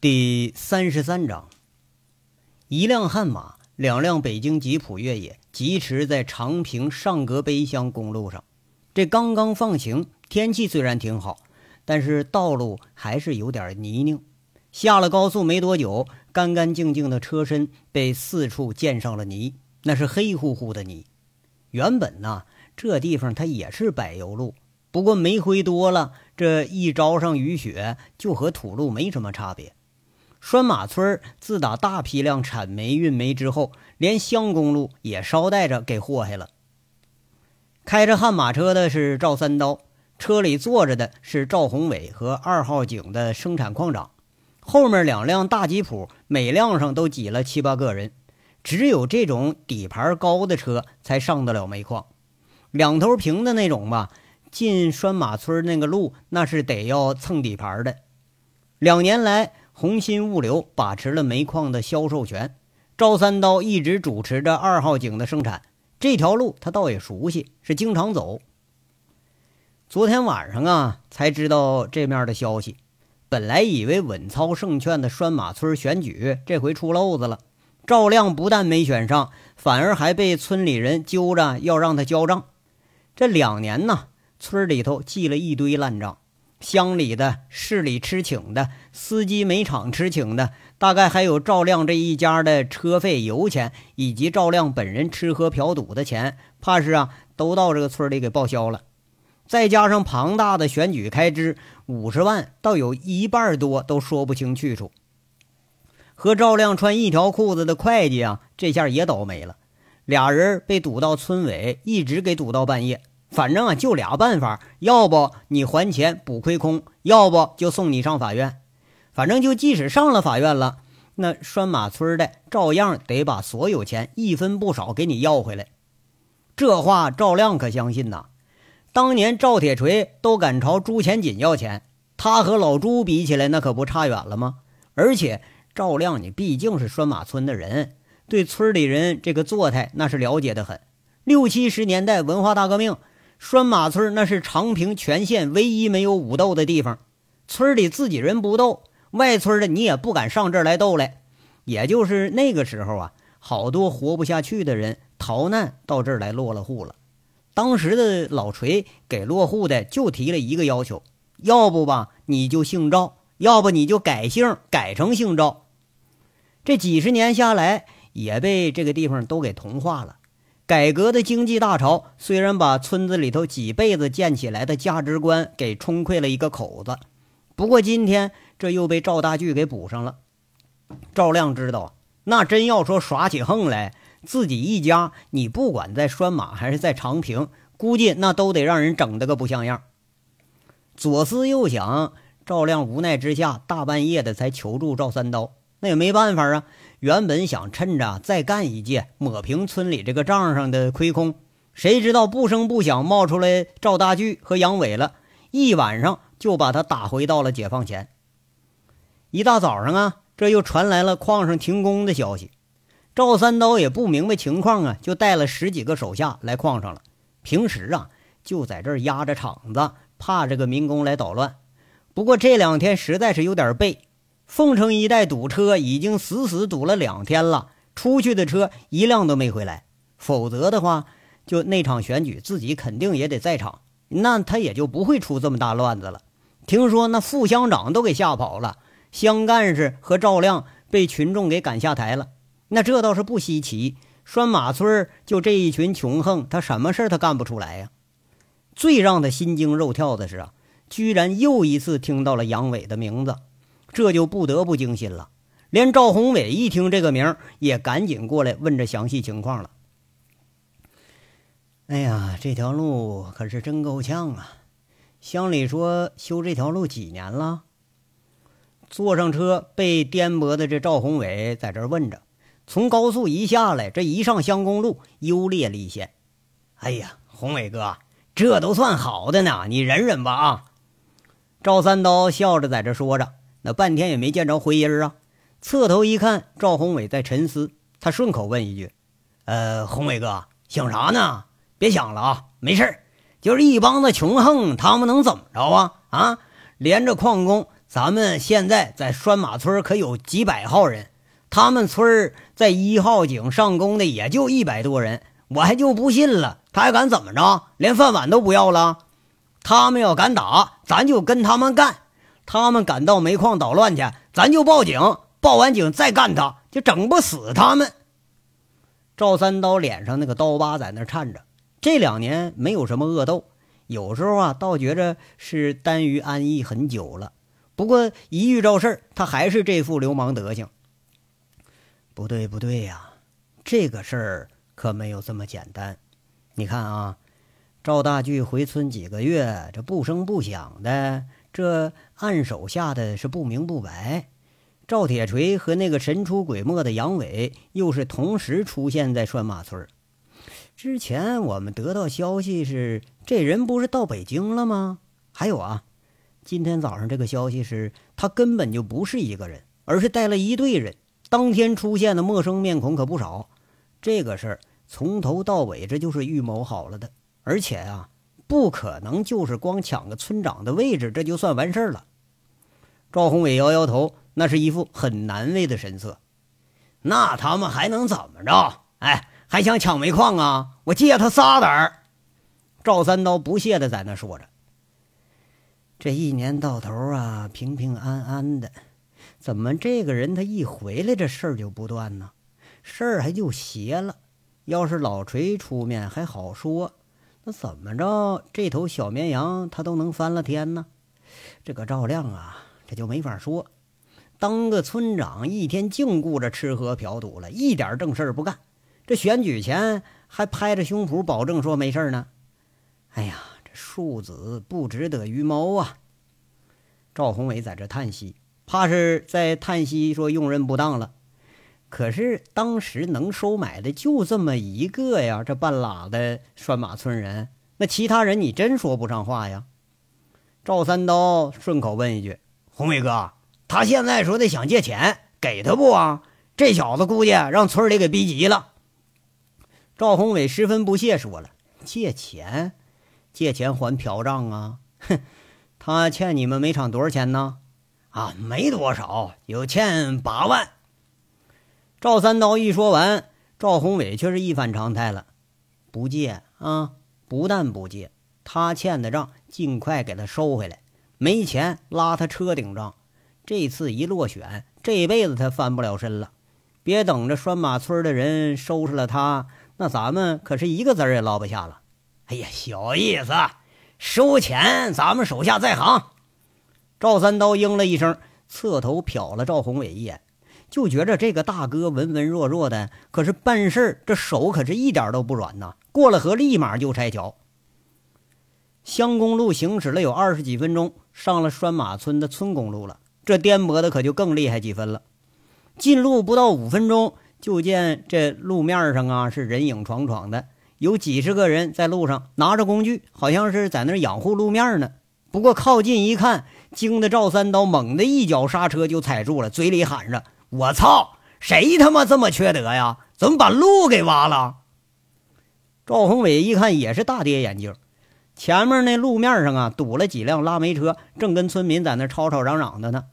第三十三章，一辆悍马，两辆北京吉普越野疾驰在长平上格碑乡公路上。这刚刚放晴，天气虽然挺好，但是道路还是有点泥泞。下了高速没多久，干干净净的车身被四处溅上了泥，那是黑乎乎的泥。原本呢，这地方它也是柏油路，不过煤灰多了，这一招上雨雪，就和土路没什么差别。拴马村自打大批量产煤运煤之后，连乡公路也捎带着给祸害了。开着悍马车的是赵三刀，车里坐着的是赵宏伟和二号井的生产矿长，后面两辆大吉普，每辆上都挤了七八个人。只有这种底盘高的车才上得了煤矿，两头平的那种吧，进拴马村那个路那是得要蹭底盘的。两年来。红鑫物流把持了煤矿的销售权，赵三刀一直主持着二号井的生产。这条路他倒也熟悉，是经常走。昨天晚上啊，才知道这面的消息。本来以为稳操胜券的拴马村选举这回出漏子了，赵亮不但没选上，反而还被村里人揪着要让他交账。这两年呢，村里头记了一堆烂账。乡里的、市里吃请的、司机煤厂吃请的，大概还有赵亮这一家的车费、油钱，以及赵亮本人吃喝嫖赌的钱，怕是啊，都到这个村里给报销了。再加上庞大的选举开支，五十万倒有一半多都说不清去处。和赵亮穿一条裤子的会计啊，这下也倒霉了，俩人被堵到村委，一直给堵到半夜。反正啊，就俩办法，要不你还钱补亏空，要不就送你上法院。反正就即使上了法院了，那拴马村的照样得把所有钱一分不少给你要回来。这话赵亮可相信呐。当年赵铁锤都敢朝朱钱锦要钱，他和老朱比起来，那可不差远了吗？而且赵亮你毕竟是拴马村的人，对村里人这个作态那是了解的很。六七十年代文化大革命。拴马村那是长平全县唯一没有武斗的地方，村里自己人不斗，外村的你也不敢上这儿来斗来。也就是那个时候啊，好多活不下去的人逃难到这儿来落了户了。当时的老锤给落户的就提了一个要求：要不吧你就姓赵，要不你就改姓改成姓赵。这几十年下来，也被这个地方都给同化了。改革的经济大潮虽然把村子里头几辈子建起来的价值观给冲溃了一个口子，不过今天这又被赵大巨给补上了。赵亮知道，那真要说耍起横来，自己一家，你不管在拴马还是在长平，估计那都得让人整得个不像样。左思右想，赵亮无奈之下，大半夜的才求助赵三刀。那也没办法啊。原本想趁着再干一届，抹平村里这个账上的亏空，谁知道不声不响冒出来赵大巨和杨伟了，一晚上就把他打回到了解放前。一大早上啊，这又传来了矿上停工的消息。赵三刀也不明白情况啊，就带了十几个手下来矿上了。平时啊，就在这儿压着场子，怕这个民工来捣乱。不过这两天实在是有点背。凤城一带堵车已经死死堵了两天了，出去的车一辆都没回来。否则的话，就那场选举自己肯定也得在场，那他也就不会出这么大乱子了。听说那副乡长都给吓跑了，乡干事和赵亮被群众给赶下台了。那这倒是不稀奇，拴马村就这一群穷横，他什么事他干不出来呀？最让他心惊肉跳的是啊，居然又一次听到了杨伟的名字。这就不得不惊心了，连赵宏伟一听这个名也赶紧过来问这详细情况了。哎呀，这条路可是真够呛啊！乡里说修这条路几年了？坐上车被颠簸的这赵宏伟在这问着。从高速一下来，这一上乡公路，优劣立现。哎呀，宏伟哥，这都算好的呢，你忍忍吧啊！赵三刀笑着在这说着。那半天也没见着回音啊！侧头一看，赵宏伟在沉思。他顺口问一句：“呃，宏伟哥，想啥呢？别想了啊，没事就是一帮子穷横，他们能怎么着啊？啊，连着矿工咱们现在在拴马村可有几百号人，他们村在一号井上工的也就一百多人，我还就不信了，他还敢怎么着？连饭碗都不要了？他们要敢打，咱就跟他们干；他们敢到煤矿捣乱去，咱就报警，报完警再干他，就整不死他们。赵三刀脸上那个刀疤在那颤着，这两年没有什么恶斗，有时候啊，倒觉着是耽于安逸很久了。不过一遇着事儿，他还是这副流氓德行。不对，不对呀，这个事儿可没有这么简单。你看啊，赵大巨回村几个月，这不声不响的，这暗手下的是不明不白。赵铁锤和那个神出鬼没的杨伟，又是同时出现在拴马村。之前我们得到消息是，这人不是到北京了吗？还有啊。今天早上这个消息是，他根本就不是一个人，而是带了一队人。当天出现的陌生面孔可不少。这个事儿从头到尾这就是预谋好了的，而且啊，不可能就是光抢个村长的位置，这就算完事儿了。赵宏伟摇摇头，那是一副很难为的神色。那他们还能怎么着？哎，还想抢煤矿啊？我借他仨胆儿。赵三刀不屑的在那说着。这一年到头啊，平平安安的，怎么这个人他一回来这事儿就不断呢？事儿还就邪了。要是老锤出面还好说，那怎么着这头小绵羊他都能翻了天呢？这个赵亮啊，这就没法说。当个村长一天净顾着吃喝嫖赌了，一点正事不干。这选举前还拍着胸脯保证说没事呢。哎呀！这庶子不值得于谋啊！赵宏伟在这叹息，怕是在叹息说用人不当了。可是当时能收买的就这么一个呀，这半拉的拴马村人，那其他人你真说不上话呀。赵三刀顺口问一句：“宏伟哥，他现在说的想借钱，给他不啊？这小子估计让村里给逼急了。”赵宏伟十分不屑说了：“借钱。”借钱还嫖账啊！哼，他欠你们煤厂多少钱呢？啊，没多少，有欠八万。赵三刀一说完，赵宏伟却是一反常态了，不借啊！不但不借，他欠的账尽快给他收回来，没钱拉他车顶账。这次一落选，这辈子他翻不了身了。别等着拴马村的人收拾了他，那咱们可是一个子儿也捞不下了。哎呀，小意思，收钱，咱们手下在行。赵三刀应了一声，侧头瞟了赵宏伟一眼，就觉着这个大哥文文弱弱的，可是办事这手可是一点都不软呐。过了河，立马就拆桥。乡公路行驶了有二十几分钟，上了拴马村的村公路了。这颠簸的可就更厉害几分了。进路不到五分钟，就见这路面上啊是人影闯闯的。有几十个人在路上拿着工具，好像是在那养护路面呢。不过靠近一看，惊得赵三刀猛地一脚刹车就踩住了，嘴里喊着：“我操，谁他妈这么缺德呀？怎么把路给挖了？”赵宏伟一看也是大跌眼镜，前面那路面上啊堵了几辆拉煤车，正跟村民在那吵吵嚷嚷的呢。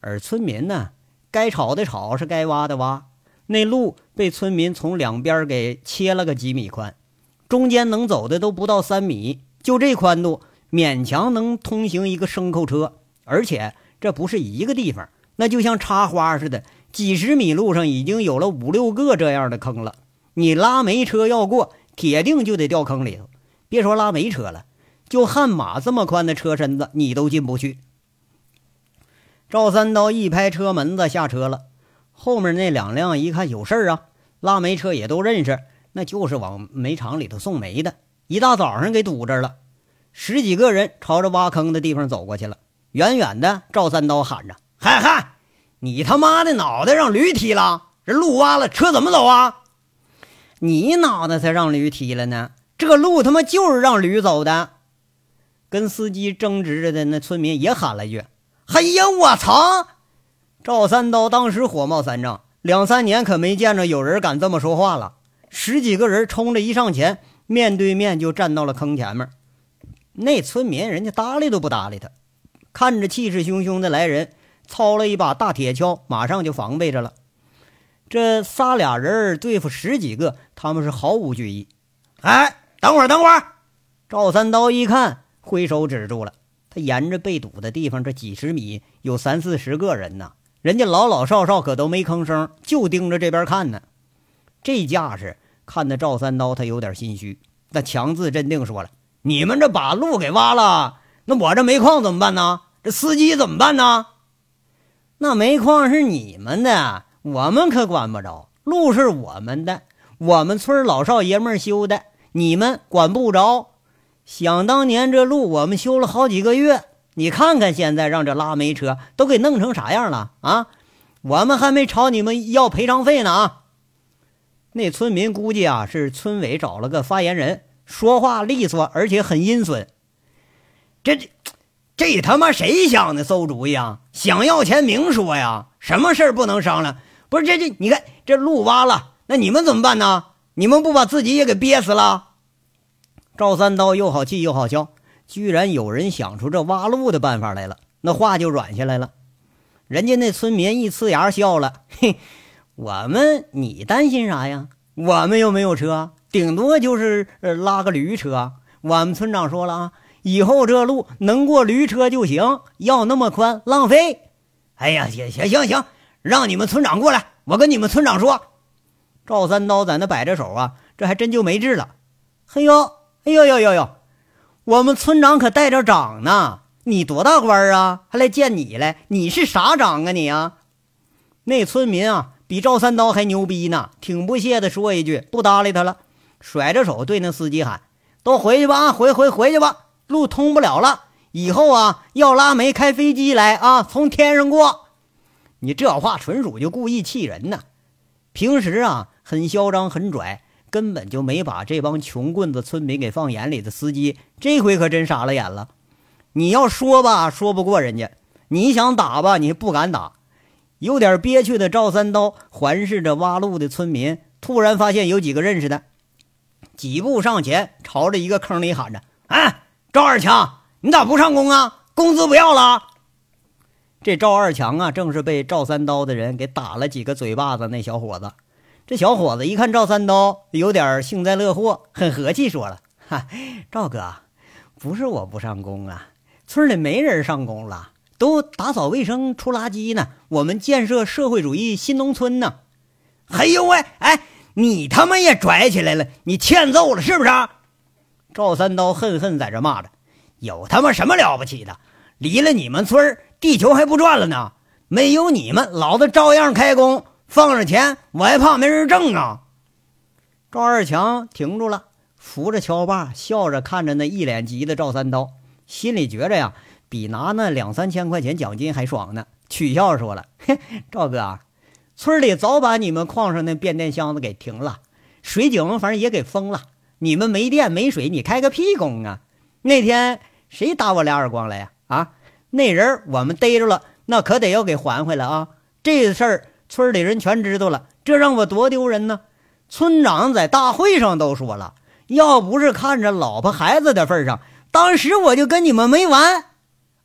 而村民呢，该吵的吵，是该挖的挖。那路被村民从两边给切了个几米宽，中间能走的都不到三米，就这宽度，勉强能通行一个牲口车。而且这不是一个地方，那就像插花似的，几十米路上已经有了五六个这样的坑了。你拉煤车要过，铁定就得掉坑里头。别说拉煤车了，就悍马这么宽的车身子，你都进不去。赵三刀一拍车门子，下车了。后面那两辆一看有事儿啊，拉煤车也都认识，那就是往煤厂里头送煤的。一大早上给堵着了，十几个人朝着挖坑的地方走过去了。远远的，赵三刀喊着：“嗨嗨，你他妈的脑袋让驴踢了！这路挖了，车怎么走啊？你脑袋才让驴踢了呢！这路他妈就是让驴走的。”跟司机争执着的那村民也喊了一句：“哎呀，我操！”赵三刀当时火冒三丈，两三年可没见着有人敢这么说话了。十几个人冲着一上前，面对面就站到了坑前面。那村民人家搭理都不搭理他，看着气势汹汹的来人，操了一把大铁锹，马上就防备着了。这仨俩人对付十几个，他们是毫无惧意。哎，等会儿，等会儿！赵三刀一看，挥手止住了。他沿着被堵的地方，这几十米有三四十个人呢，人家老老少少可都没吭声，就盯着这边看呢。这架势看得赵三刀他有点心虚，那强自镇定说了：“你们这把路给挖了，那我这煤矿怎么办呢？这司机怎么办呢？那煤矿是你们的。”我们可管不着，路是我们的，我们村老少爷们修的，你们管不着。想当年这路我们修了好几个月，你看看现在让这拉煤车都给弄成啥样了啊！我们还没朝你们要赔偿费呢啊！那村民估计啊是村委找了个发言人，说话利索，而且很阴损。这这这他妈谁想的馊主意啊？想要钱明说呀，什么事儿不能商量？不是这这，你看这路挖了，那你们怎么办呢？你们不把自己也给憋死了？赵三刀又好气又好笑，居然有人想出这挖路的办法来了，那话就软下来了。人家那村民一呲牙笑了，嘿，我们你担心啥呀？我们又没有车，顶多就是拉个驴车。我们村长说了啊，以后这路能过驴车就行，要那么宽浪费。哎呀，行行行行。让你们村长过来，我跟你们村长说。赵三刀在那摆着手啊，这还真就没治了。嘿呦，哎呦呦呦呦，我们村长可带着长呢。你多大官啊？还来见你来？你是啥长啊你啊？那村民啊，比赵三刀还牛逼呢，挺不屑的说一句，不搭理他了，甩着手对那司机喊：“都回去吧，回回回去吧，路通不了了。以后啊，要拉煤开飞机来啊，从天上过。”你这话纯属就故意气人呢！平时啊很嚣张很拽，根本就没把这帮穷棍子村民给放眼里的司机，这回可真傻了眼了。你要说吧，说不过人家；你想打吧，你不敢打。有点憋屈的赵三刀环视着挖路的村民，突然发现有几个认识的，几步上前，朝着一个坑里喊着：“哎，赵二强，你咋不上工啊？工资不要了？”这赵二强啊，正是被赵三刀的人给打了几个嘴巴子。那小伙子，这小伙子一看赵三刀，有点幸灾乐祸，很和气，说了：“哈，赵哥，不是我不上工啊，村里没人上工了，都打扫卫生、出垃圾呢。我们建设社会主义新农村呢。”哎呦喂，哎，你他妈也拽起来了，你欠揍了是不是？赵三刀恨恨在这骂着：“有他妈什么了不起的？离了你们村。”地球还不转了呢，没有你们，老子照样开工，放着钱，我还怕没人挣啊！赵二强停住了，扶着锹把，笑着看着那一脸急的赵三刀，心里觉着呀，比拿那两三千块钱奖金还爽呢。取笑说了：“嘿，赵哥，村里早把你们矿上那变电箱子给停了，水井反正也给封了，你们没电没水，你开个屁工啊！那天谁打我俩耳光了呀？啊？”那人我们逮着了，那可得要给还回来啊！这事儿村里人全知道了，这让我多丢人呢！村长在大会上都说了，要不是看着老婆孩子的份上，当时我就跟你们没完！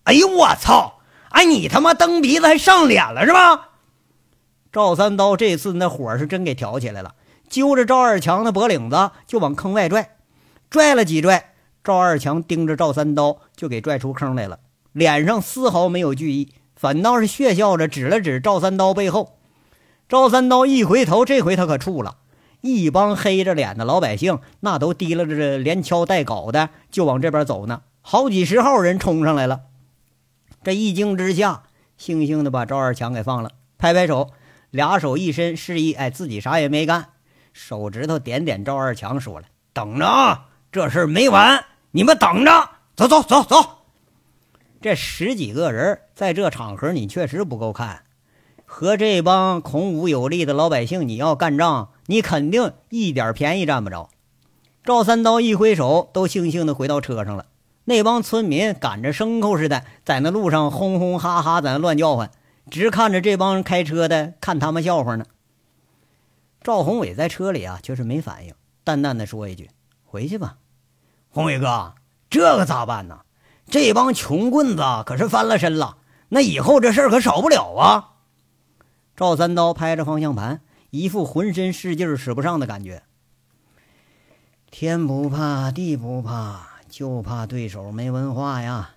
哎呦我操！哎，你他妈蹬鼻子还上脸了是吧？赵三刀这次那火是真给挑起来了，揪着赵二强的脖领子就往坑外拽，拽了几拽，赵二强盯着赵三刀就给拽出坑来了。脸上丝毫没有惧意，反倒是血笑着指了指赵三刀背后。赵三刀一回头，这回他可怵了。一帮黑着脸的老百姓，那都提拉着连敲带镐的，就往这边走呢。好几十号人冲上来了。这一惊之下，悻悻的把赵二强给放了，拍拍手，俩手一伸，示意哎自己啥也没干，手指头点点赵二强，说了：“等着啊，这事没完，你们等着，走走走走。”这十几个人在这场合，你确实不够看。和这帮孔武有力的老百姓，你要干仗，你肯定一点便宜占不着。赵三刀一挥手，都悻悻地回到车上了。那帮村民赶着牲口似的，在那路上轰轰哈哈，在那乱叫唤，直看着这帮开车的看他们笑话呢。赵宏伟在车里啊，却是没反应，淡淡的说一句：“回去吧。”宏伟哥，这可咋办呢？这帮穷棍子可是翻了身了，那以后这事儿可少不了啊！赵三刀拍着方向盘，一副浑身是劲使不上的感觉。天不怕地不怕，就怕对手没文化呀！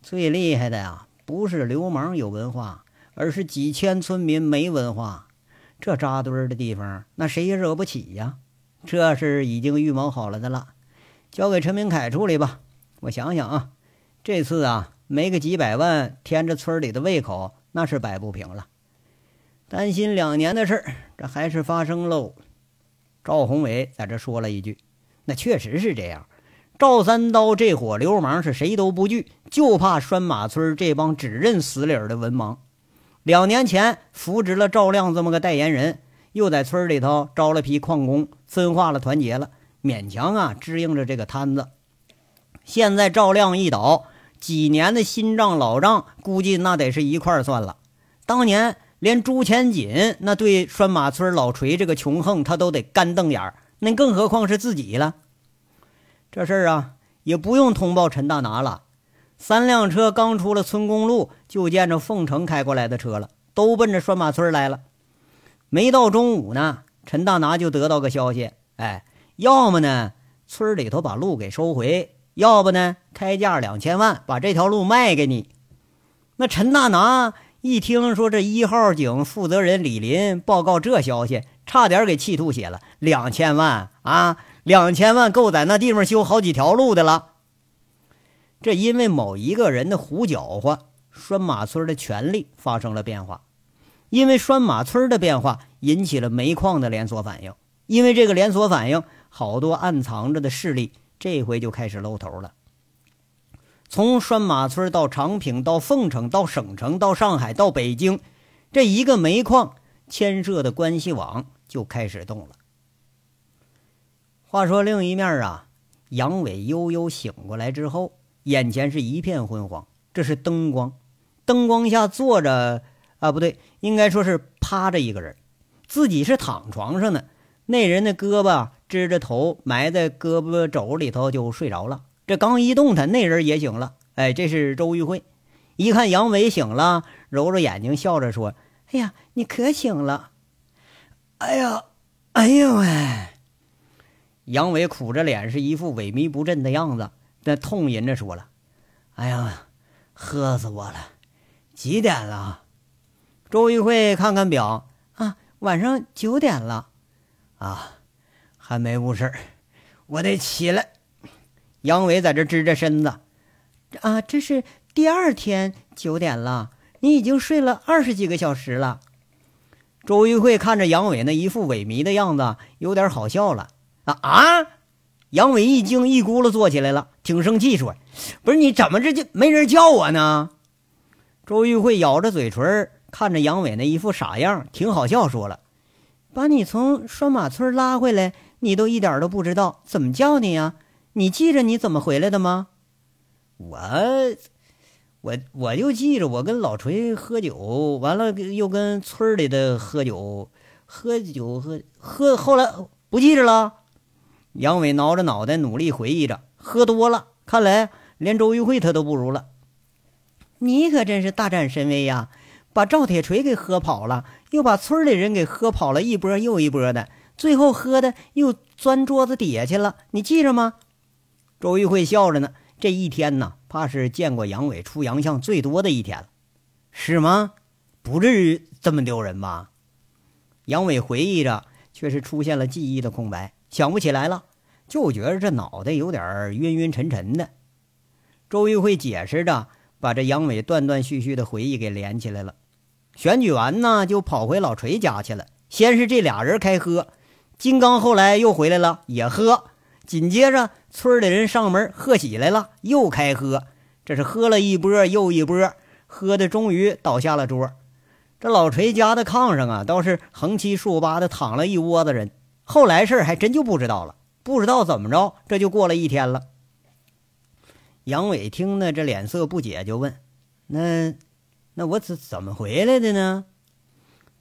最厉害的呀，不是流氓有文化，而是几千村民没文化。这扎堆儿的地方，那谁也惹不起呀！这是已经预谋好了的了，交给陈明凯处理吧。我想想啊。这次啊，没个几百万填着村里的胃口，那是摆不平了。担心两年的事儿，这还是发生喽。赵宏伟在这说了一句：“那确实是这样。赵三刀这伙流氓是谁都不惧，就怕拴马村这帮只认死理儿的文盲。两年前扶植了赵亮这么个代言人，又在村里头招了批矿工，分化了团结了，勉强啊支应着这个摊子。现在赵亮一倒。”几年的新账老账，估计那得是一块算了。当年连朱钱锦那对拴马村老锤这个穷横，他都得干瞪眼儿，那更何况是自己了。这事儿啊，也不用通报陈大拿了。三辆车刚出了村公路，就见着凤城开过来的车了，都奔着拴马村来了。没到中午呢，陈大拿就得到个消息，哎，要么呢，村里头把路给收回。要不呢？开价两千万，把这条路卖给你。那陈大拿一听说这一号井负责人李林报告这消息，差点给气吐血了。两千万啊！两千万够在那地方修好几条路的了。这因为某一个人的胡搅和，拴马村的权力发生了变化。因为拴马村的变化，引起了煤矿的连锁反应。因为这个连锁反应，好多暗藏着的势力。这回就开始露头了。从拴马村到长平，到凤城，到省城，到上海，到北京，这一个煤矿牵涉的关系网就开始动了。话说另一面啊，杨伟悠悠醒过来之后，眼前是一片昏黄。这是灯光，灯光下坐着啊，不对，应该说是趴着一个人，自己是躺床上的。那人的胳膊。支着头埋在胳膊肘里头就睡着了。这刚一动弹，那人也醒了。哎，这是周玉慧。一看杨伟醒了，揉着眼睛笑着说：“哎呀，你可醒了！”哎呀，哎呀喂！杨伟苦着脸，是一副萎靡不振的样子，在痛吟着说了：“哎呀，喝死我了！几点了？”周玉慧看看表，啊，晚上九点了。啊。还没误事，我得起来。杨伟在这支着身子，啊，这是第二天九点了，你已经睡了二十几个小时了。周玉慧看着杨伟那一副萎靡的样子，有点好笑了。啊啊！杨伟一惊，一咕噜坐起来了，挺生气，说：“不是你怎么这就没人叫我呢？”周玉慧咬着嘴唇，看着杨伟那一副傻样，挺好笑，说了：“把你从拴马村拉回来。”你都一点都不知道怎么叫你呀？你记着你怎么回来的吗？我，我我就记着我跟老锤喝酒，完了又跟村里的喝酒，喝酒喝喝，后来不记着了。杨伟挠着脑袋努力回忆着，喝多了，看来连周玉慧他都不如了。你可真是大展神威呀！把赵铁锤给喝跑了，又把村里人给喝跑了一波又一波的。最后喝的又钻桌子底下去了，你记着吗？周玉慧笑着呢。这一天呢，怕是见过杨伟出洋相最多的一天了，是吗？不至于这么丢人吧？杨伟回忆着，却是出现了记忆的空白，想不起来了，就觉得这脑袋有点晕晕沉沉的。周玉慧解释着，把这杨伟断断续续的回忆给连起来了。选举完呢，就跑回老锤家去了。先是这俩人开喝。金刚后来又回来了，也喝。紧接着，村里人上门贺喜来了，又开喝。这是喝了一波又一波，喝的终于倒下了桌。这老锤家的炕上啊，倒是横七竖八的躺了一窝子人。后来事儿还真就不知道了，不知道怎么着，这就过了一天了。杨伟听呢，这脸色不解，就问：“那，那我怎怎么回来的呢？”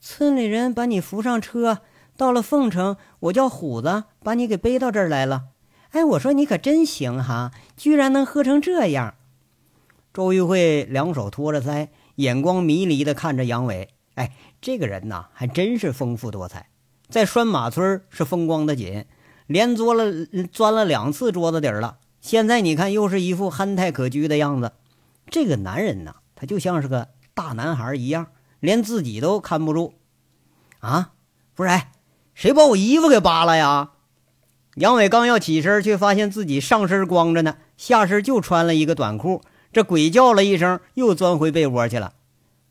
村里人把你扶上车。到了凤城，我叫虎子把你给背到这儿来了。哎，我说你可真行哈，居然能喝成这样。周玉慧两手托着腮，眼光迷离的看着杨伟。哎，这个人呐，还真是丰富多彩，在拴马村是风光的紧，连钻了钻了两次桌子底儿了。现在你看，又是一副憨态可掬的样子。这个男人呐，他就像是个大男孩一样，连自己都看不住。啊，不是，谁把我衣服给扒了呀？杨伟刚要起身，却发现自己上身光着呢，下身就穿了一个短裤。这鬼叫了一声，又钻回被窝去了。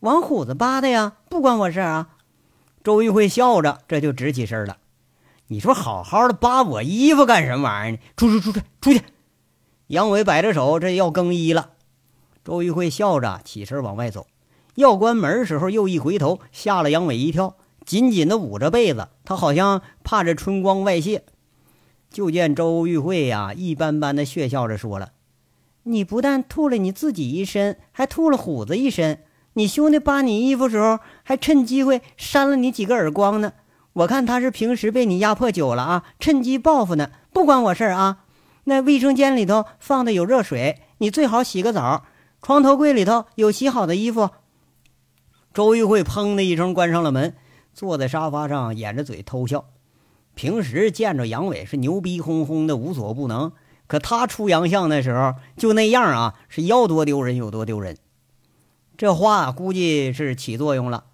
王虎子扒的呀，不关我事啊！周玉慧笑着，这就直起身了。你说好好的扒我衣服干什么玩意儿呢？出出出出出去！杨伟摆着手，这要更衣了。周玉慧笑着起身往外走，要关门时候，又一回头，吓了杨伟一跳，紧紧的捂着被子，他好像怕这春光外泄。就见周玉慧呀，一般般的血笑着说了：“你不但吐了你自己一身，还吐了虎子一身。你兄弟扒你衣服时候，还趁机会扇了你几个耳光呢。我看他是平时被你压迫久了啊，趁机报复呢。不关我事儿啊。那卫生间里头放的有热水，你最好洗个澡。床头柜里头有洗好的衣服。”周玉慧砰的一声关上了门，坐在沙发上掩着嘴偷笑。平时见着杨伟是牛逼哄哄的无所不能，可他出洋相的时候就那样啊，是要多丢人有多丢人。这话估计是起作用了，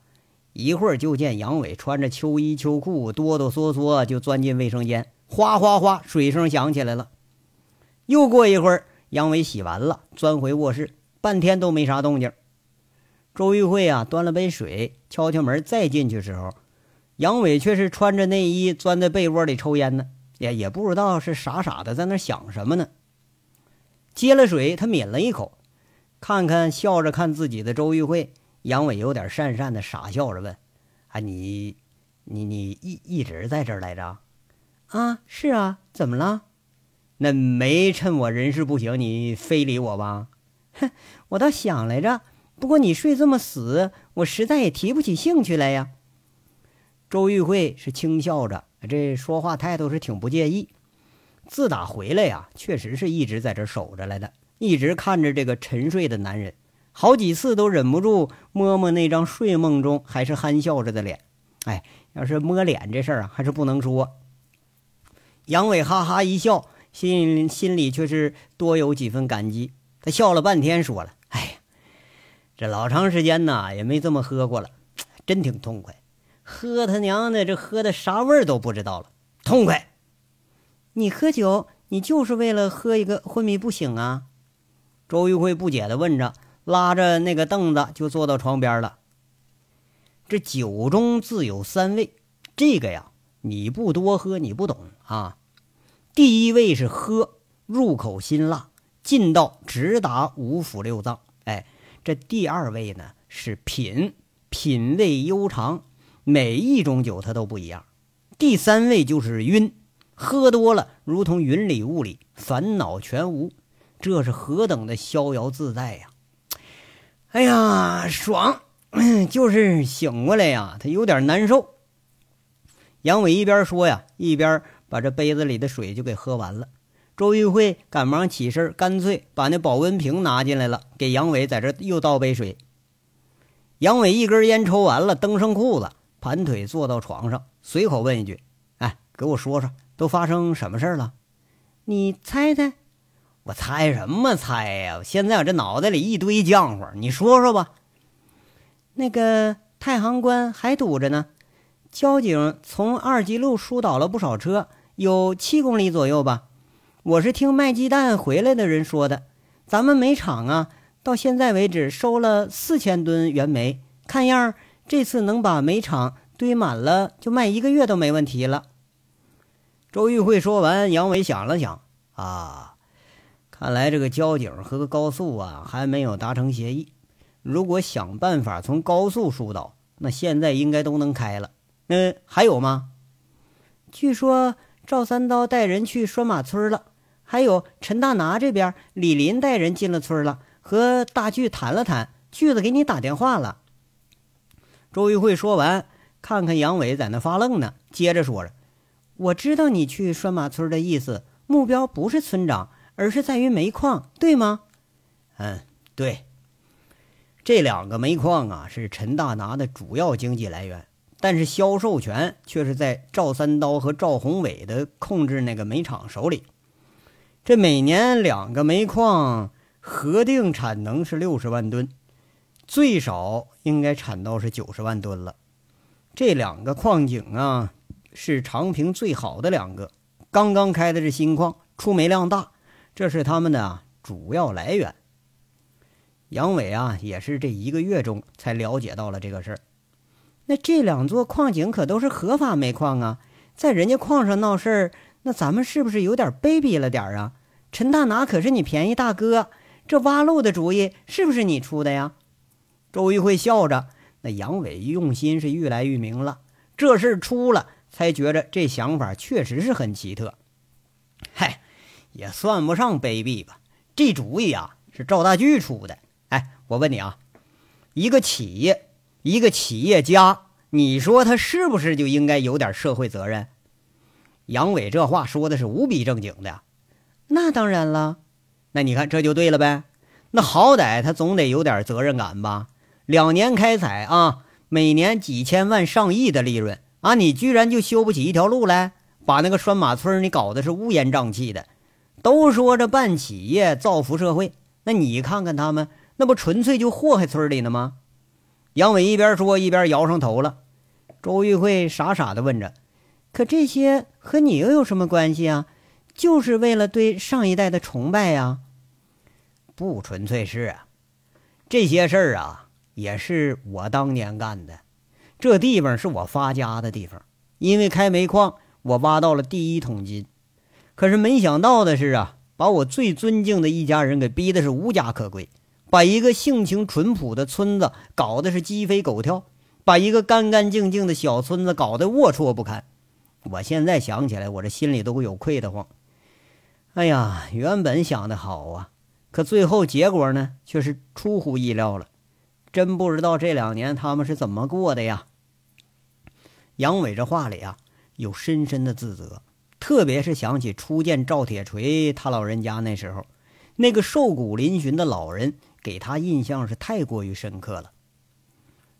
一会儿就见杨伟穿着秋衣秋裤，哆哆嗦嗦就钻进卫生间，哗哗哗，水声响起来了。又过一会儿，杨伟洗完了，钻回卧室，半天都没啥动静。周玉慧啊，端了杯水，敲敲门，再进去时候。杨伟却是穿着内衣钻在被窝里抽烟呢，也也不知道是傻傻的在那想什么呢。接了水，他抿了一口，看看笑着看自己的周玉慧，杨伟有点讪讪的傻笑着问：“啊，你，你你一一直在这儿来着？啊，是啊，怎么了？那没趁我人事不行，你非礼我吧？哼，我倒想来着，不过你睡这么死，我实在也提不起兴趣来呀。”周玉慧是轻笑着，这说话态度是挺不介意。自打回来呀，确实是一直在这守着来的，一直看着这个沉睡的男人，好几次都忍不住摸摸那张睡梦中还是憨笑着的脸。哎，要是摸脸这事儿啊，还是不能说。杨伟哈哈一笑，心心里却是多有几分感激。他笑了半天，说了：“哎呀，这老长时间呐，也没这么喝过了，真挺痛快。”喝他娘的，这喝的啥味儿都不知道了，痛快！你喝酒，你就是为了喝一个昏迷不醒啊？周玉慧不解的问着，拉着那个凳子就坐到床边了。这酒中自有三味，这个呀，你不多喝你不懂啊。第一味是喝，入口辛辣，劲道直达五腑六脏。哎，这第二味呢是品，品味悠长。每一种酒它都不一样。第三位就是晕，喝多了如同云里雾里，烦恼全无，这是何等的逍遥自在呀！哎呀，爽！就是醒过来呀，他有点难受。杨伟一边说呀，一边把这杯子里的水就给喝完了。周玉慧赶忙起身，干脆把那保温瓶拿进来了，给杨伟在这又倒杯水。杨伟一根烟抽完了，蹬上裤子。盘腿坐到床上，随口问一句：“哎，给我说说，都发生什么事了？你猜猜。”“我猜什么猜呀？现在我这脑袋里一堆浆糊，你说说吧。”“那个太行关还堵着呢，交警从二级路疏导了不少车，有七公里左右吧。我是听卖鸡蛋回来的人说的。咱们煤厂啊，到现在为止收了四千吨原煤，看样。”这次能把煤厂堆满了，就卖一个月都没问题了。周玉慧说完，杨伟想了想，啊，看来这个交警和高速啊还没有达成协议。如果想办法从高速疏导，那现在应该都能开了。嗯，还有吗？据说赵三刀带人去拴马村了，还有陈大拿这边，李林带人进了村了，和大巨谈了谈，巨子给你打电话了。周玉慧说完，看看杨伟在那发愣呢，接着说着：“我知道你去拴马村的意思，目标不是村长，而是在于煤矿，对吗？”“嗯，对，这两个煤矿啊是陈大拿的主要经济来源，但是销售权却是在赵三刀和赵宏伟的控制那个煤厂手里。这每年两个煤矿核定产能是六十万吨，最少应该产到是九十万吨了。这两个矿井啊，是长平最好的两个，刚刚开的是新矿，出煤量大，这是他们的主要来源。杨伟啊，也是这一个月中才了解到了这个事儿。那这两座矿井可都是合法煤矿啊，在人家矿上闹事儿，那咱们是不是有点卑鄙了点儿啊？陈大拿可是你便宜大哥，这挖路的主意是不是你出的呀？周玉慧笑着。那杨伟用心是愈来愈明了，这事儿出了，才觉着这想法确实是很奇特。嗨，也算不上卑鄙吧。这主意啊是赵大巨出的。哎，我问你啊，一个企业，一个企业家，你说他是不是就应该有点社会责任？杨伟这话说的是无比正经的。那当然了。那你看这就对了呗。那好歹他总得有点责任感吧。两年开采啊，每年几千万上亿的利润啊，你居然就修不起一条路来，把那个拴马村你搞得是乌烟瘴气的。都说这办企业造福社会，那你看看他们，那不纯粹就祸害村里呢吗？杨伟一边说一边摇上头了。周玉慧傻傻的问着：“可这些和你又有什么关系啊？就是为了对上一代的崇拜呀？不纯粹是啊，这些事儿啊。”也是我当年干的，这地方是我发家的地方，因为开煤矿，我挖到了第一桶金。可是没想到的是啊，把我最尊敬的一家人给逼的是无家可归，把一个性情淳朴的村子搞得是鸡飞狗跳，把一个干干净净的小村子搞得龌龊不堪。我现在想起来，我这心里都会有愧得慌。哎呀，原本想的好啊，可最后结果呢，却是出乎意料了。真不知道这两年他们是怎么过的呀？杨伟这话里啊，有深深的自责，特别是想起初见赵铁锤他老人家那时候，那个瘦骨嶙峋的老人给他印象是太过于深刻了。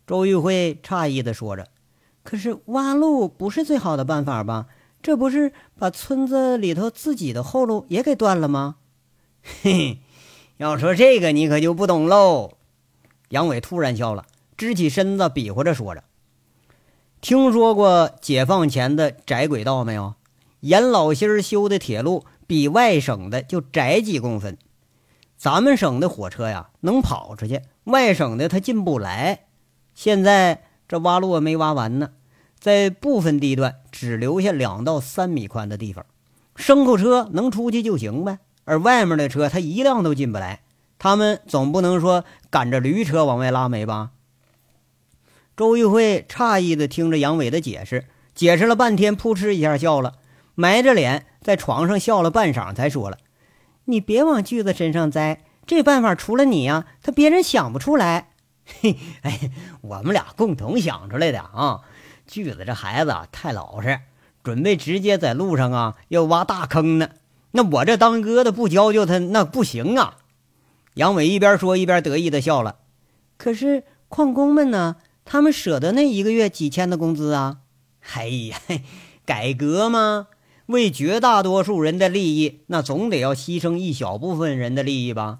周玉辉诧异的说着：“可是挖路不是最好的办法吧？这不是把村子里头自己的后路也给断了吗？”嘿 嘿，要说这个你可就不懂喽。杨伟突然笑了，支起身子比划着说着：“听说过解放前的窄轨道没有？严老心修的铁路比外省的就窄几公分。咱们省的火车呀能跑出去，外省的它进不来。现在这挖路没挖完呢，在部分地段只留下两到三米宽的地方，牲口车能出去就行呗，而外面的车它一辆都进不来。”他们总不能说赶着驴车往外拉煤吧？周玉慧诧异的听着杨伟的解释，解释了半天，扑哧一下笑了，埋着脸在床上笑了半晌，才说了：“你别往锯子身上栽，这办法除了你呀，他别人想不出来。嘿，哎，我们俩共同想出来的啊！锯子这孩子太老实，准备直接在路上啊要挖大坑呢。那我这当哥的不教教他，那不行啊！”杨伟一边说一边得意的笑了。可是矿工们呢？他们舍得那一个月几千的工资啊？哎呀，改革吗？为绝大多数人的利益，那总得要牺牲一小部分人的利益吧？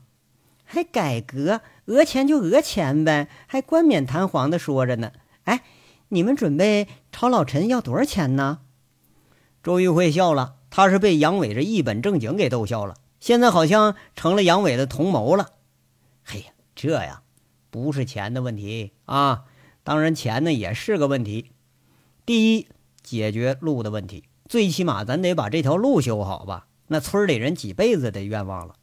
还改革？讹钱就讹钱呗，还冠冕堂皇的说着呢。哎，你们准备朝老陈要多少钱呢？周玉慧笑了，他是被杨伟这一本正经给逗笑了。现在好像成了杨伟的同谋了。嘿呀，这呀，不是钱的问题啊。当然，钱呢也是个问题。第一，解决路的问题，最起码咱得把这条路修好吧？那村里人几辈子的愿望了。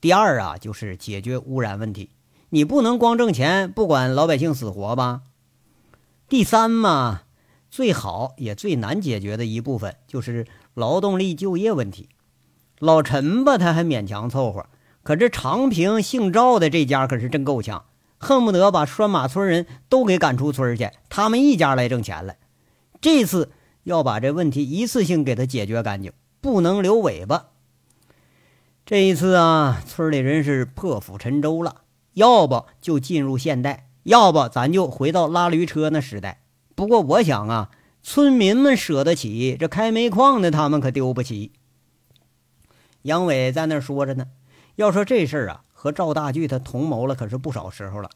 第二啊，就是解决污染问题。你不能光挣钱，不管老百姓死活吧？第三嘛，最好也最难解决的一部分就是劳动力就业问题。老陈吧，他还勉强凑合，可这长平姓赵的这家可是真够呛，恨不得把拴马村人都给赶出村去，他们一家来挣钱了。这次要把这问题一次性给他解决干净，不能留尾巴。这一次啊，村里人是破釜沉舟了，要不就进入现代，要不咱就回到拉驴车那时代。不过我想啊，村民们舍得起，这开煤矿的他们可丢不起。杨伟在那说着呢，要说这事儿啊，和赵大巨他同谋了可是不少时候了。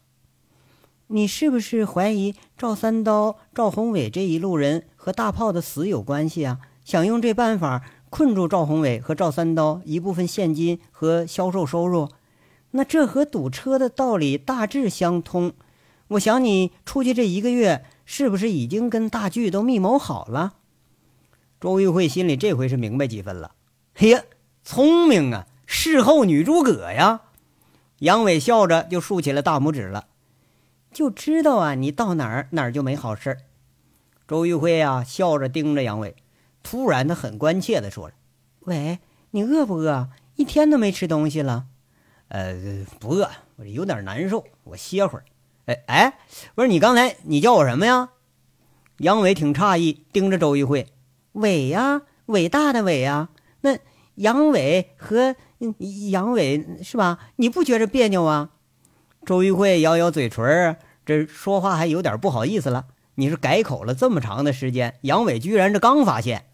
你是不是怀疑赵三刀、赵宏伟这一路人和大炮的死有关系啊？想用这办法困住赵宏伟和赵三刀一部分现金和销售收入？那这和堵车的道理大致相通。我想你出去这一个月，是不是已经跟大巨都密谋好了？周玉慧心里这回是明白几分了。嘿呀，聪明啊，事后女诸葛呀！杨伟笑着就竖起了大拇指了。就知道啊，你到哪儿哪儿就没好事儿。周玉辉啊，笑着盯着杨伟，突然他很关切地说了：“喂，你饿不饿？一天都没吃东西了。”“呃，不饿，我这有点难受，我歇会儿。”“哎哎，不是你刚才你叫我什么呀？”杨伟挺诧异，盯着周玉辉：“伟呀，伟大的伟呀。那杨伟和杨伟是吧？你不觉着别扭啊？”周玉慧咬咬嘴唇这说话还有点不好意思了。你是改口了这么长的时间，杨伟居然这刚发现。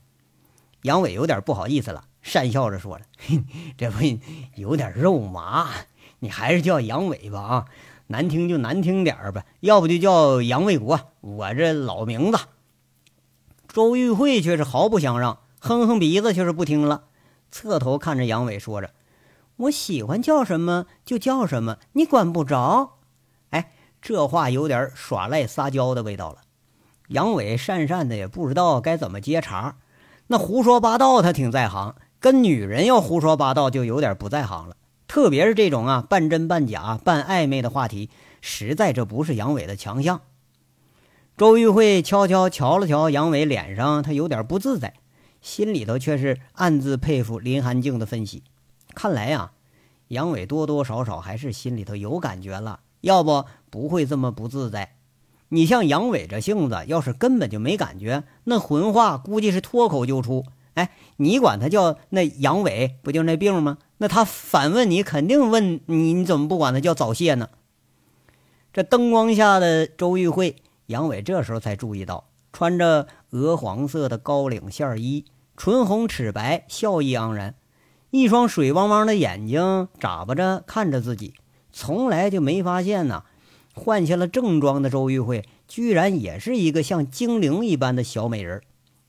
杨伟有点不好意思了，讪笑着说了：“这不有点肉麻，你还是叫杨伟吧啊，难听就难听点儿吧，要不就叫杨卫国，我这老名字。”周玉慧却是毫不相让，哼哼鼻子，却是不听了，侧头看着杨伟，说着：“我喜欢叫什么就叫什么，你管不着。”这话有点耍赖撒娇的味道了，杨伟讪讪的也不知道该怎么接茬。那胡说八道他挺在行，跟女人要胡说八道就有点不在行了。特别是这种啊半真半假、半暧昧的话题，实在这不是杨伟的强项。周玉慧悄悄瞧了瞧杨伟脸上，他有点不自在，心里头却是暗自佩服林寒静的分析。看来呀，杨伟多多少少还是心里头有感觉了。要不不会这么不自在。你像杨伟这性子，要是根本就没感觉，那混话估计是脱口就出。哎，你管他叫那杨伟，不就那病吗？那他反问你，肯定问你，你怎么不管他叫早泄呢？这灯光下的周玉慧，杨伟这时候才注意到，穿着鹅黄色的高领线衣，唇红齿白，笑意盎然，一双水汪汪的眼睛眨巴着看着自己。从来就没发现呢，换下了正装的周玉慧，居然也是一个像精灵一般的小美人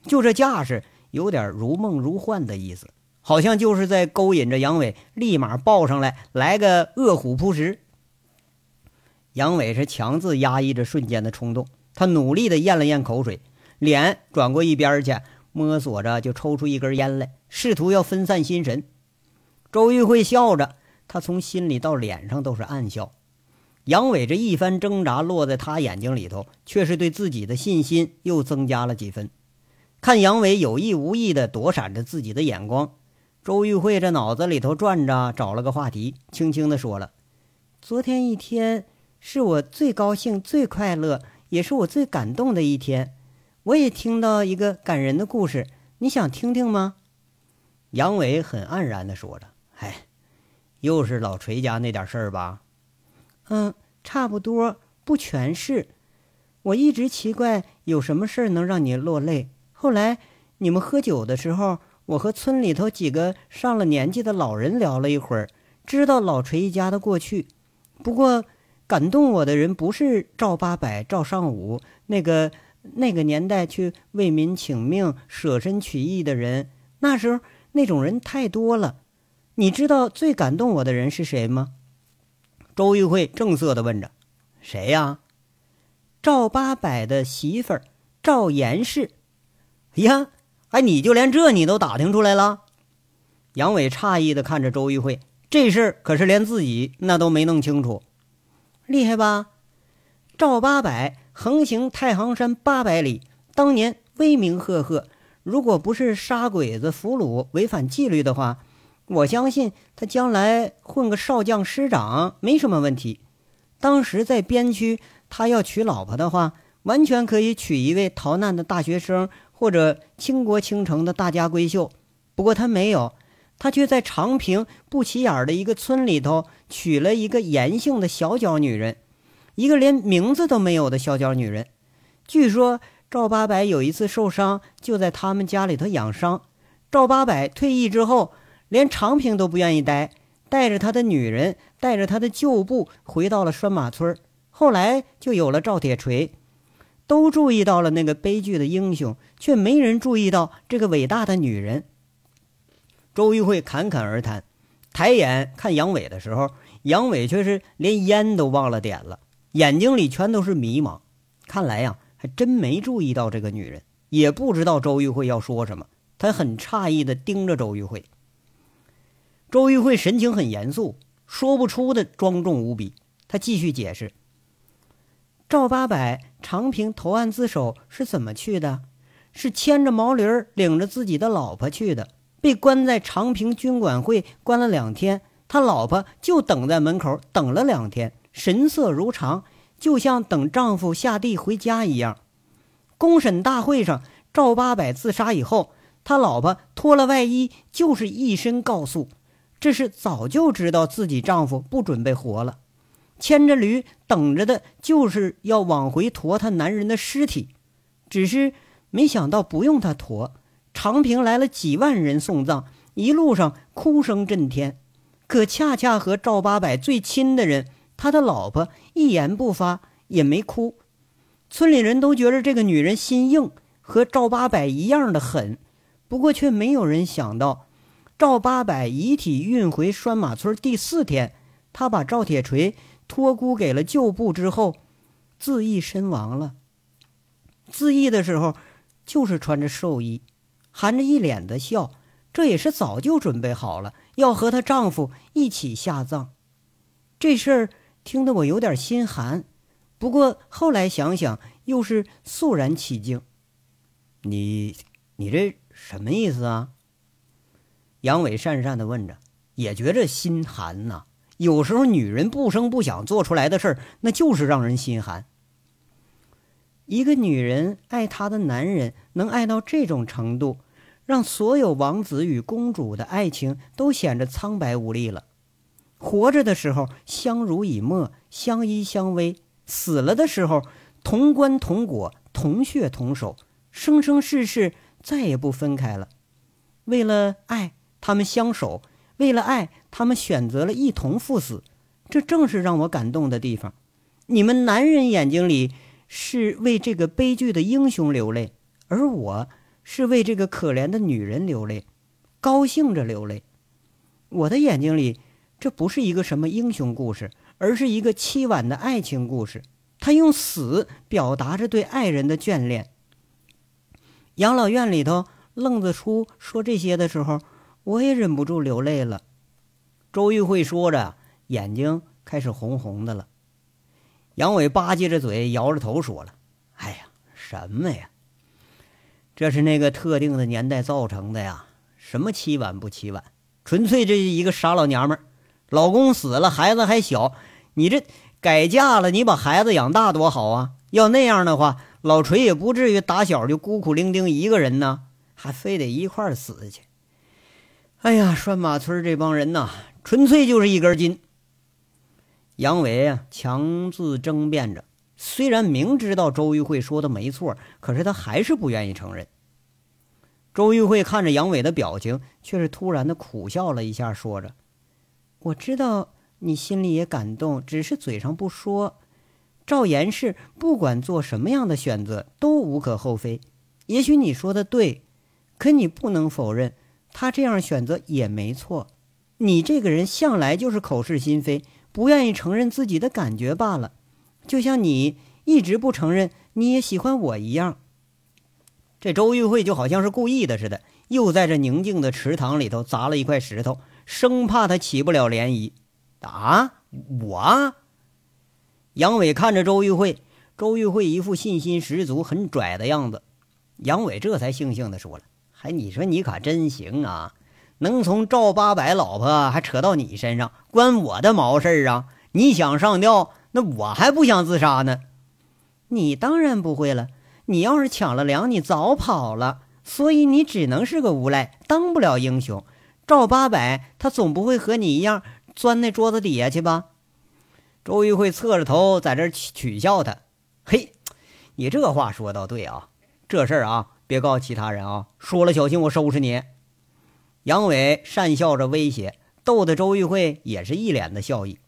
就这架势，有点如梦如幻的意思，好像就是在勾引着杨伟，立马抱上来，来个饿虎扑食。杨伟是强自压抑着瞬间的冲动，他努力的咽了咽口水，脸转过一边去，摸索着就抽出一根烟来，试图要分散心神。周玉慧笑着。他从心里到脸上都是暗笑，杨伟这一番挣扎落在他眼睛里头，却是对自己的信心又增加了几分。看杨伟有意无意地躲闪着自己的眼光，周玉慧这脑子里头转着，找了个话题，轻轻地说了：“昨天一天是我最高兴、最快乐，也是我最感动的一天。我也听到一个感人的故事，你想听听吗？”杨伟很黯然地说着：“哎。”又是老锤家那点事儿吧？嗯，差不多，不全是。我一直奇怪有什么事儿能让你落泪。后来你们喝酒的时候，我和村里头几个上了年纪的老人聊了一会儿，知道老锤一家的过去。不过感动我的人不是赵八百、赵尚武那个那个年代去为民请命、舍身取义的人。那时候那种人太多了。你知道最感动我的人是谁吗？周玉慧正色的问着：“谁呀？”赵八百的媳妇儿赵岩氏。呀，哎，你就连这你都打听出来了？杨伟诧异的看着周玉慧，这事儿可是连自己那都没弄清楚，厉害吧？赵八百横行太行山八百里，当年威名赫赫，如果不是杀鬼子、俘虏、违反纪律的话。我相信他将来混个少将师长没什么问题。当时在边区，他要娶老婆的话，完全可以娶一位逃难的大学生或者倾国倾城的大家闺秀。不过他没有，他却在长平不起眼的一个村里头娶了一个严姓的小脚女人，一个连名字都没有的小脚女人。据说赵八百有一次受伤，就在他们家里头养伤。赵八百退役之后，连长平都不愿意待，带着他的女人，带着他的旧部，回到了拴马村。后来就有了赵铁锤。都注意到了那个悲剧的英雄，却没人注意到这个伟大的女人。周玉慧侃侃而谈，抬眼看杨伟的时候，杨伟却是连烟都忘了点了，眼睛里全都是迷茫。看来呀，还真没注意到这个女人，也不知道周玉慧要说什么。他很诧异地盯着周玉慧。周玉慧神情很严肃，说不出的庄重无比。他继续解释：赵八百长平投案自首是怎么去的？是牵着毛驴儿，领着自己的老婆去的。被关在长平军管会关了两天，他老婆就等在门口等了两天，神色如常，就像等丈夫下地回家一样。公审大会上，赵八百自杀以后，他老婆脱了外衣，就是一身告诉，这是早就知道自己丈夫不准备活了，牵着驴等着的就是要往回驮他男人的尸体，只是没想到不用他驮。长平来了几万人送葬，一路上哭声震天，可恰恰和赵八百最亲的人，他的老婆一言不发，也没哭。村里人都觉得这个女人心硬，和赵八百一样的狠。不过却没有人想到，赵八百遗体运回拴马村第四天，他把赵铁锤托孤给了旧部之后，自缢身亡了。自缢的时候，就是穿着寿衣。含着一脸的笑，这也是早就准备好了，要和她丈夫一起下葬。这事儿听得我有点心寒，不过后来想想，又是肃然起敬。你，你这什么意思啊？杨伟讪讪的问着，也觉着心寒呐。有时候女人不声不响做出来的事儿，那就是让人心寒。一个女人爱她的男人，能爱到这种程度，让所有王子与公主的爱情都显得苍白无力了。活着的时候相濡以沫、相依相偎，死了的时候同棺同果、同血同手，生生世世再也不分开了。为了爱，他们相守；为了爱，他们选择了一同赴死。这正是让我感动的地方。你们男人眼睛里……是为这个悲剧的英雄流泪，而我是为这个可怜的女人流泪，高兴着流泪。我的眼睛里，这不是一个什么英雄故事，而是一个凄婉的爱情故事。他用死表达着对爱人的眷恋。养老院里头，愣子初说这些的时候，我也忍不住流泪了。周玉慧说着，眼睛开始红红的了。杨伟吧唧着嘴，摇着头说了：“哎呀，什么呀？这是那个特定的年代造成的呀。什么凄婉不凄婉？纯粹这一个傻老娘们儿，老公死了，孩子还小，你这改嫁了，你把孩子养大多好啊！要那样的话，老锤也不至于打小就孤苦伶仃一个人呢，还非得一块死去。哎呀，拴马村这帮人呐，纯粹就是一根筋。”杨伟啊，强自争辩着，虽然明知道周玉慧说的没错，可是他还是不愿意承认。周玉慧看着杨伟的表情，却是突然的苦笑了一下，说着：“我知道你心里也感动，只是嘴上不说。赵岩是不管做什么样的选择都无可厚非。也许你说的对，可你不能否认，他这样选择也没错。你这个人向来就是口是心非。”不愿意承认自己的感觉罢了，就像你一直不承认你也喜欢我一样。这周玉慧就好像是故意的似的，又在这宁静的池塘里头砸了一块石头，生怕他起不了涟漪。啊，我？杨伟看着周玉慧，周玉慧一副信心十足、很拽的样子。杨伟这才悻悻地说了：“还你说你可真行啊！”能从赵八百老婆还扯到你身上，关我的毛事儿啊！你想上吊，那我还不想自杀呢。你当然不会了，你要是抢了粮，你早跑了。所以你只能是个无赖，当不了英雄。赵八百他总不会和你一样钻那桌子底下去吧？周玉慧侧着头在这取笑他：“嘿，你这话说倒对啊，这事儿啊，别告诉其他人啊，说了小心我收拾你。”杨伟讪笑着威胁，逗得周玉慧也是一脸的笑意。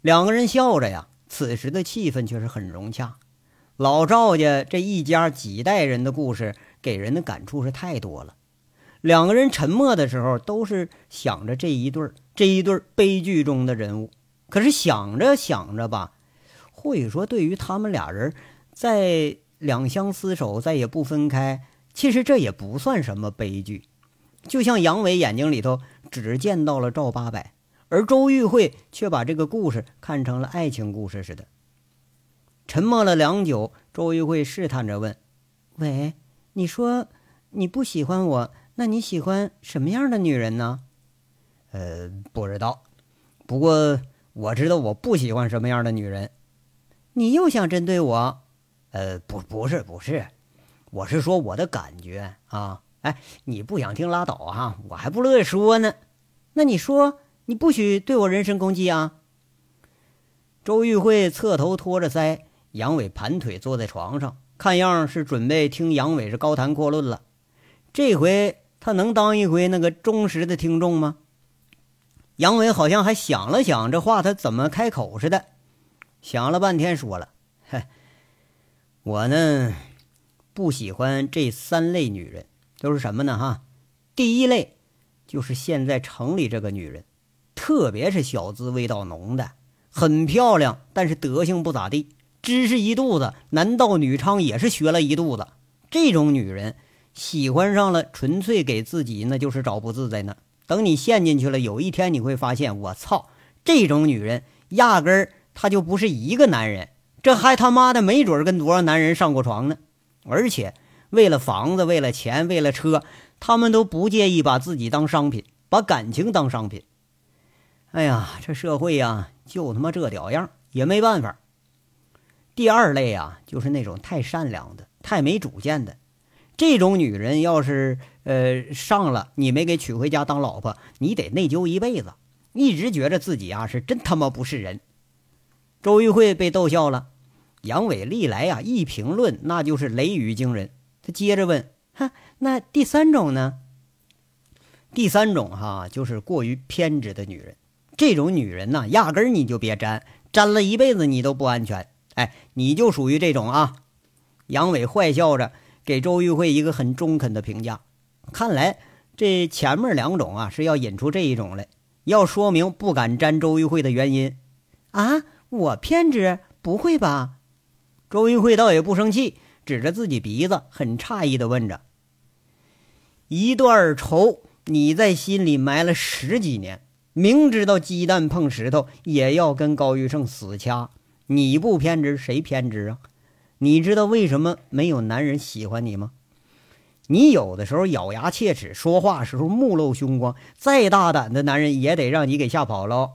两个人笑着呀，此时的气氛却是很融洽。老赵家这一家几代人的故事，给人的感触是太多了。两个人沉默的时候，都是想着这一对儿，这一对儿悲剧中的人物。可是想着想着吧，或许说对于他们俩人在两相厮守，再也不分开，其实这也不算什么悲剧。就像杨伟眼睛里头只见到了赵八百，而周玉慧却把这个故事看成了爱情故事似的。沉默了良久，周玉慧试探着问：“喂，你说你不喜欢我，那你喜欢什么样的女人呢？”“呃，不知道，不过……”我知道我不喜欢什么样的女人，你又想针对我？呃，不，不是，不是，我是说我的感觉啊。哎，你不想听拉倒啊，我还不乐意说呢。那你说，你不许对我人身攻击啊！周玉慧侧头托着腮，杨伟盘腿坐在床上，看样是准备听杨伟是高谈阔论了。这回他能当一回那个忠实的听众吗？杨伟好像还想了想，这话他怎么开口似的，想了半天，说了：“，我呢不喜欢这三类女人，都是什么呢？哈，第一类就是现在城里这个女人，特别是小资味道浓的，很漂亮，但是德行不咋地，知识一肚子，男盗女娼也是学了一肚子。这种女人喜欢上了，纯粹给自己那就是找不自在呢。”等你陷进去了，有一天你会发现，我操，这种女人压根儿她就不是一个男人，这还他妈的没准跟多少男人上过床呢。而且为了房子、为了钱、为了车，他们都不介意把自己当商品，把感情当商品。哎呀，这社会呀，就他妈这屌样，也没办法。第二类啊，就是那种太善良的、太没主见的。这种女人要是呃上了，你没给娶回家当老婆，你得内疚一辈子，一直觉着自己啊是真他妈不是人。周玉慧被逗笑了，杨伟历来呀一评论那就是雷雨惊人。他接着问：“哈，那第三种呢？第三种哈就是过于偏执的女人。这种女人呐，压根儿你就别沾，沾了一辈子你都不安全。哎，你就属于这种啊。”杨伟坏笑着。给周玉慧一个很中肯的评价，看来这前面两种啊是要引出这一种来，要说明不敢沾周玉慧的原因啊！我偏执？不会吧？周玉慧倒也不生气，指着自己鼻子，很诧异的问着：“一段仇你在心里埋了十几年，明知道鸡蛋碰石头也要跟高玉胜死掐，你不偏执谁偏执啊？”你知道为什么没有男人喜欢你吗？你有的时候咬牙切齿，说话时候目露凶光，再大胆的男人也得让你给吓跑了。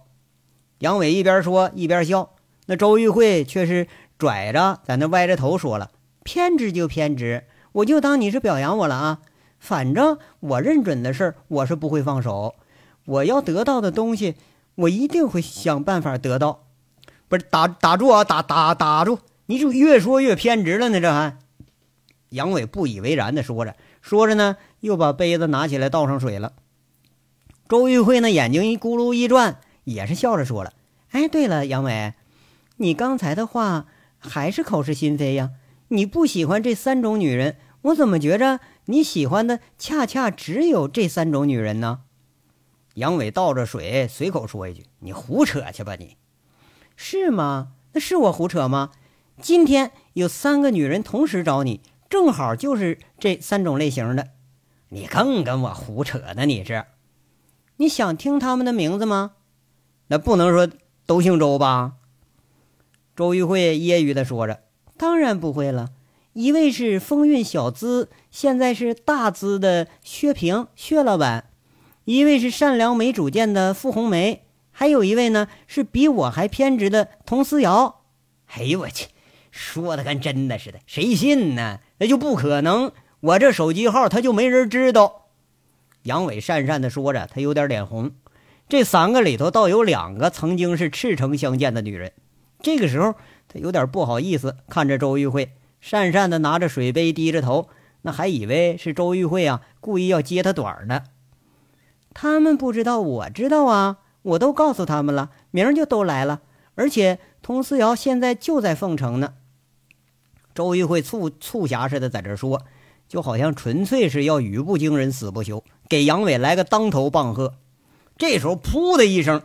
杨伟一边说一边笑，那周玉慧却是拽着在那歪着头说了：“偏执就偏执，我就当你是表扬我了啊！反正我认准的事儿，我是不会放手。我要得到的东西，我一定会想办法得到。不是打打住啊，打打打住！”你就越说越偏执了呢，这还？杨伟不以为然的说着，说着呢，又把杯子拿起来倒上水了。周玉慧那眼睛一咕噜一转，也是笑着说了：“哎，对了，杨伟，你刚才的话还是口是心非呀？你不喜欢这三种女人，我怎么觉着你喜欢的恰恰只有这三种女人呢？”杨伟倒着水，随口说一句：“你胡扯去吧，你是吗？那是我胡扯吗？”今天有三个女人同时找你，正好就是这三种类型的，你更跟我胡扯呢！你是，你想听他们的名字吗？那不能说都姓周吧？周玉慧揶揄的说着：“当然不会了，一位是风韵小资，现在是大资的薛平薛老板；一位是善良没主见的傅红梅；还有一位呢是比我还偏执的佟思瑶。哎呦我去！”说的跟真的似的，谁信呢？那就不可能。我这手机号他就没人知道。杨伟讪讪地说着，他有点脸红。这三个里头倒有两个曾经是赤诚相见的女人。这个时候，他有点不好意思，看着周玉慧，讪讪的拿着水杯，低着头，那还以为是周玉慧啊，故意要揭他短呢。他们不知道，我知道啊，我都告诉他们了，明儿就都来了。而且佟思瑶现在就在凤城呢。周玉慧促促狭似的在这说，就好像纯粹是要语不惊人死不休，给杨伟来个当头棒喝。这时候，噗的一声，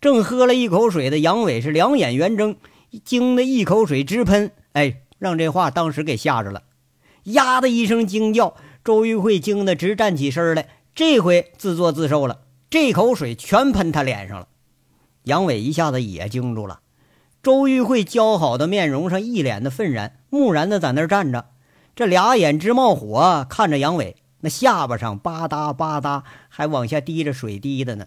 正喝了一口水的杨伟是两眼圆睁，惊得一口水直喷。哎，让这话当时给吓着了，呀的一声惊叫，周玉慧惊得直站起身来。这回自作自受了，这口水全喷他脸上了。杨伟一下子也惊住了。周玉慧姣好的面容上一脸的愤然，木然的在那儿站着，这俩眼直冒火，看着杨伟，那下巴上吧嗒吧嗒还往下滴着水滴的呢。